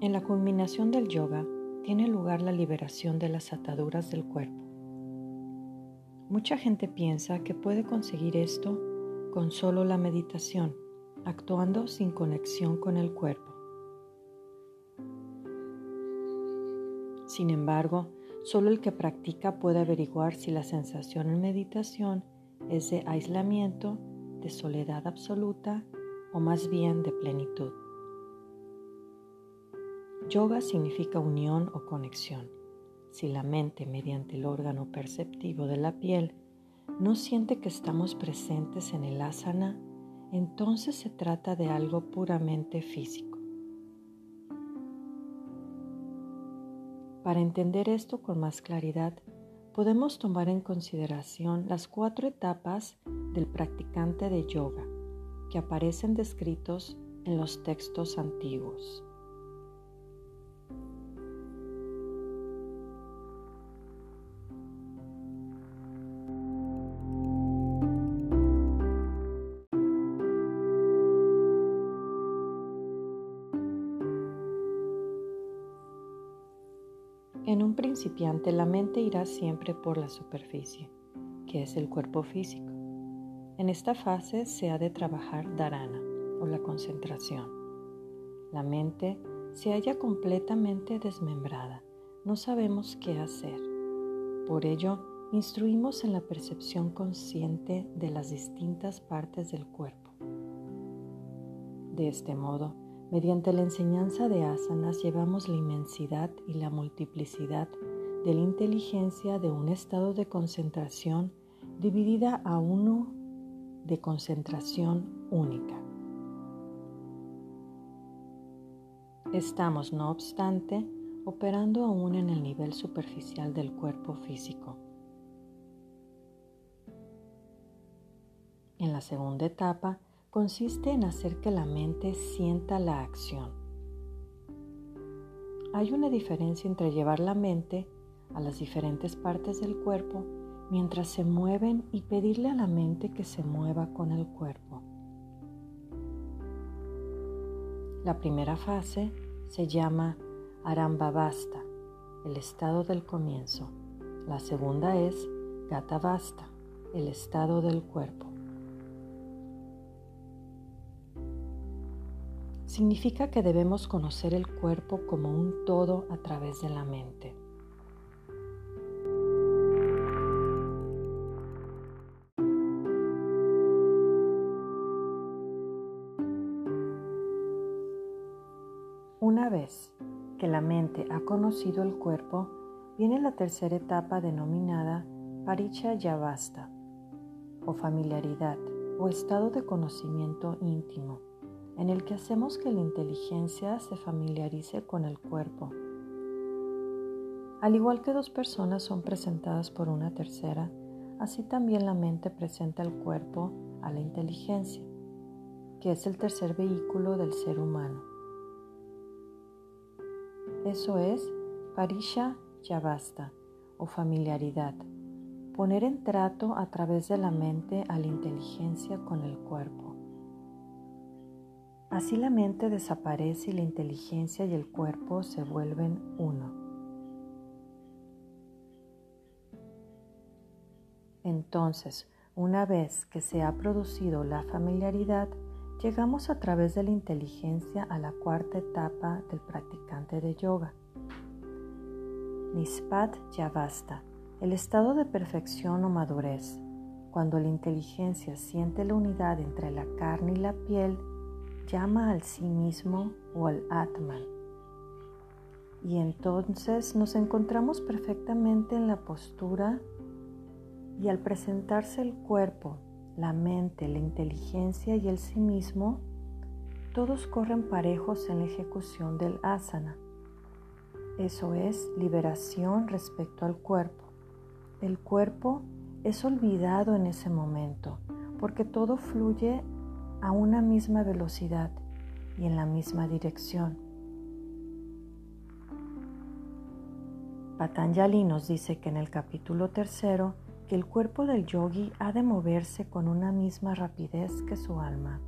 En la culminación del yoga tiene lugar la liberación de las ataduras del cuerpo. Mucha gente piensa que puede conseguir esto con solo la meditación, actuando sin conexión con el cuerpo. Sin embargo, solo el que practica puede averiguar si la sensación en meditación es de aislamiento, de soledad absoluta o más bien de plenitud. Yoga significa unión o conexión. Si la mente, mediante el órgano perceptivo de la piel, no siente que estamos presentes en el asana, entonces se trata de algo puramente físico. Para entender esto con más claridad, podemos tomar en consideración las cuatro etapas del practicante de yoga que aparecen descritos en los textos antiguos. En un principiante la mente irá siempre por la superficie, que es el cuerpo físico. En esta fase se ha de trabajar dharana o la concentración. La mente se halla completamente desmembrada, no sabemos qué hacer. Por ello, instruimos en la percepción consciente de las distintas partes del cuerpo. De este modo, Mediante la enseñanza de asanas llevamos la inmensidad y la multiplicidad de la inteligencia de un estado de concentración dividida a uno de concentración única. Estamos, no obstante, operando aún en el nivel superficial del cuerpo físico. En la segunda etapa, consiste en hacer que la mente sienta la acción. Hay una diferencia entre llevar la mente a las diferentes partes del cuerpo mientras se mueven y pedirle a la mente que se mueva con el cuerpo. La primera fase se llama Arambavasta, el estado del comienzo. La segunda es Gatavasta, el estado del cuerpo. Significa que debemos conocer el cuerpo como un todo a través de la mente. Una vez que la mente ha conocido el cuerpo, viene la tercera etapa denominada Paricha Yavasta o familiaridad o estado de conocimiento íntimo en el que hacemos que la inteligencia se familiarice con el cuerpo. Al igual que dos personas son presentadas por una tercera, así también la mente presenta el cuerpo a la inteligencia, que es el tercer vehículo del ser humano. Eso es parisha yavasta o familiaridad, poner en trato a través de la mente a la inteligencia con el cuerpo. Así la mente desaparece y la inteligencia y el cuerpo se vuelven uno. Entonces, una vez que se ha producido la familiaridad, llegamos a través de la inteligencia a la cuarta etapa del practicante de yoga. Nispat Yavasta, el estado de perfección o madurez, cuando la inteligencia siente la unidad entre la carne y la piel llama al sí mismo o al Atman. Y entonces nos encontramos perfectamente en la postura y al presentarse el cuerpo, la mente, la inteligencia y el sí mismo, todos corren parejos en la ejecución del asana. Eso es liberación respecto al cuerpo. El cuerpo es olvidado en ese momento porque todo fluye a una misma velocidad y en la misma dirección. Patanjali nos dice que en el capítulo tercero que el cuerpo del yogi ha de moverse con una misma rapidez que su alma.